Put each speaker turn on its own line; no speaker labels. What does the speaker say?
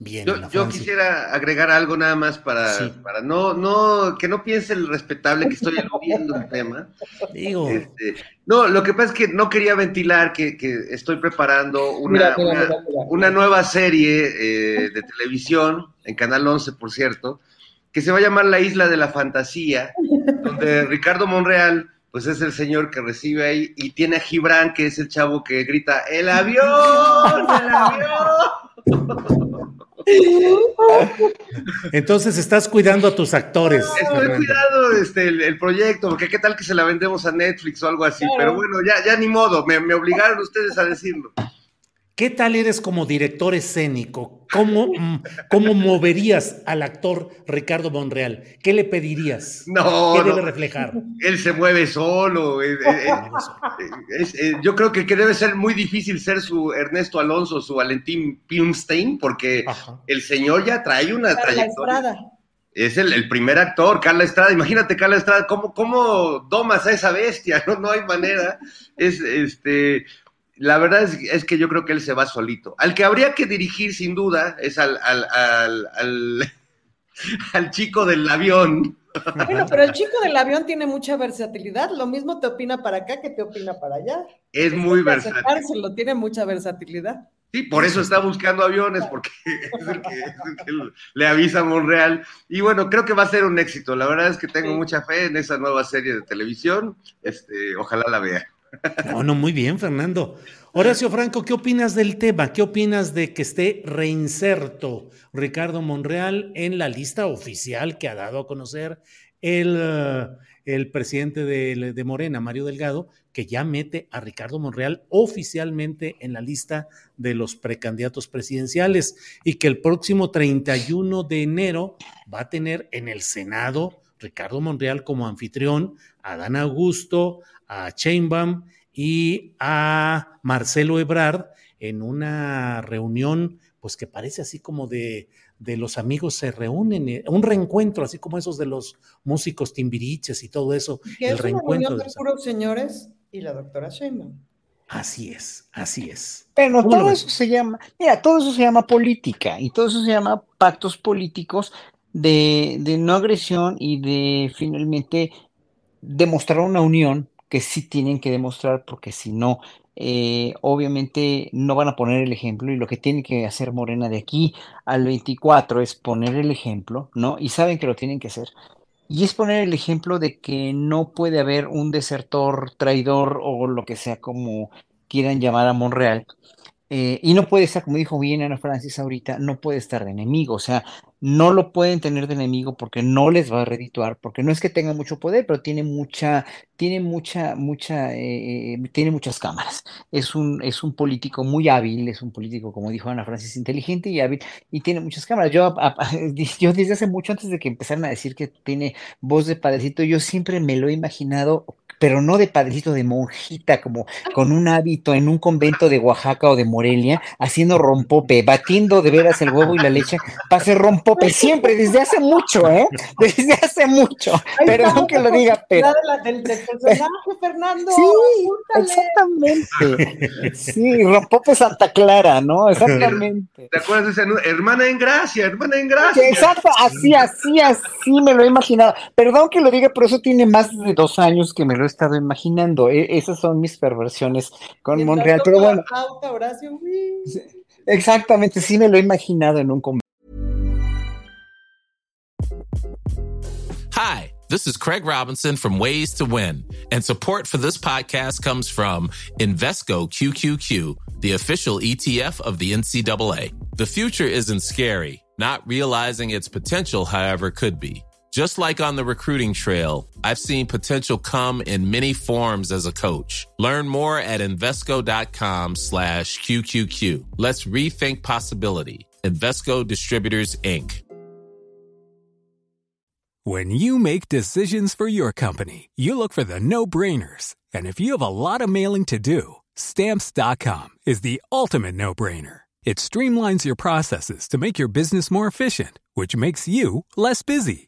Bien,
Yo, quisiera agregar algo nada más para,
Sí.
para no, no, que no piense el respetable que estoy eludiendo el tema.
Digo,
Este, no, lo que pasa es que no quería ventilar que, que estoy preparando una,
Mira, mira,
una,
mira, mira.
una nueva serie eh, de televisión, en Canal 11, por cierto, que se va a llamar La Isla de la Fantasía, donde Ricardo Monreal, pues es el señor que recibe ahí, y tiene a Gibran, que es el chavo que grita, ¡El avión! ¡El avión!
entonces estás cuidando a tus actores.
Estoy
Fernando.
cuidando este, el, el proyecto, porque qué tal que se la vendemos a Netflix o algo así,
Claro.
pero bueno, ya, ya ni modo, me, me obligaron ustedes a decirlo.
¿Qué tal eres como director escénico? ¿Cómo, mm, ¿Cómo moverías al actor Ricardo Monreal? ¿Qué le pedirías?
No,
¿Qué
no.
debe reflejar?
Él se mueve solo. eh, eh, eh, es- eh, yo creo que, que debe ser muy difícil ser su Ernesto Alonso, su Valentín Pilmstein, porque
Ajá.
el señor ya trae una
Carla
trayectoria.
Estrada.
Es el, el primer actor, Carla Estrada. Imagínate, Carla Estrada, ¿cómo, cómo domas a esa bestia? No, no hay manera. Es este. La verdad es, es que yo creo que él se va solito. Al que habría que dirigir, sin duda, es al, al, al, al, al chico del avión.
Bueno, pero el chico del avión tiene mucha versatilidad. Lo mismo te opina para acá que te opina para allá.
Es muy versátil.
aceptárselo, tiene mucha versatilidad.
Sí, por eso está buscando aviones, porque es el que, es el que le avisa a Monreal. Y bueno, creo que va a ser un éxito. La verdad es que tengo mucha fe en esa nueva serie de televisión. Este, ojalá la vea.
No, no, muy bien, Fernando. Horacio Franco, ¿qué opinas del tema? ¿Qué opinas de que esté reinserto Ricardo Monreal en la lista oficial que ha dado a conocer el, eh, el presidente de, de Morena, Mario Delgado, que ya mete a Ricardo Monreal oficialmente en la lista de los precandidatos presidenciales y que el próximo 31 de enero va a tener en el Senado Ricardo Monreal como anfitrión, a Dan Augusto, a Chainbaum y a Marcelo Ebrard en una reunión, pues que parece así como de, de los amigos se reúnen, eh, un reencuentro, así como esos de los músicos timbiriches y todo eso,
Que
el
es una
reencuentro.
reunión
de los-
puros señores y la doctora Sheinbaum.
Así es, así es.
Pero
¿Cómo lo
todo eso se llama, mira, todo eso se llama política y todo eso se llama pactos políticos de, de no agresión y de finalmente demostrar una unión que sí tienen que demostrar porque si no, eh, obviamente no van a poner el ejemplo y lo que tiene que hacer Morena de aquí al 24 es poner el ejemplo, ¿no? Y saben que lo tienen que hacer. Y es poner el ejemplo de que no puede haber un desertor, traidor o lo que sea como quieran llamar a Monreal. Eh, y no puede estar, como dijo bien Ana Francis ahorita, no puede estar de enemigo. O sea, no lo pueden tener de enemigo porque no les va a redituar, porque no es que tenga mucho poder, pero tiene mucha, tiene mucha, mucha, eh, eh, tiene muchas cámaras. Es un, es un político muy hábil, es un político, como dijo Ana Francis, inteligente y hábil, y tiene muchas cámaras. Yo, yo desde hace mucho, antes de que empezaran a decir que tiene voz de padecito, yo siempre me lo he imaginado pero no de padrecito, de monjita, como con un hábito en un convento de Oaxaca o de Morelia, haciendo rompope, batiendo de veras el huevo y la leche para hacer rompope siempre, desde hace mucho, ¿eh? Desde hace mucho. Perdón que lo diga, pero.
Del, del personaje, Fernando.
Sí, exactamente. Sí, rompope Santa Clara, ¿no? Exactamente.
¿Te acuerdas de ese Hermana en gracia, hermana en gracia.
Exacto, así, así, así me lo he imaginado. Perdón que lo diga, pero eso tiene más de dos años que me lo he estado imaginando. E esas son mis perversiones con Monreal, pero bueno. Exactamente, sí me lo he imaginado en un
Hi, this is Craig Robinson from Ways to Win, and support for this podcast comes from Invesco QQQ, the official ETF of the NCAA. The future isn't scary. Not realizing its potential, however, could be. Just like on the recruiting trail, I've seen potential come in many forms as a coach. Learn more at Invesco.com slash QQQ. Let's rethink possibility. Invesco Distributors, Inc.
When you make decisions for your company, you look for the no-brainers. And if you have a lot of mailing to do, Stamps.com is the ultimate no-brainer. It streamlines your processes to make your business more efficient, which makes you less busy.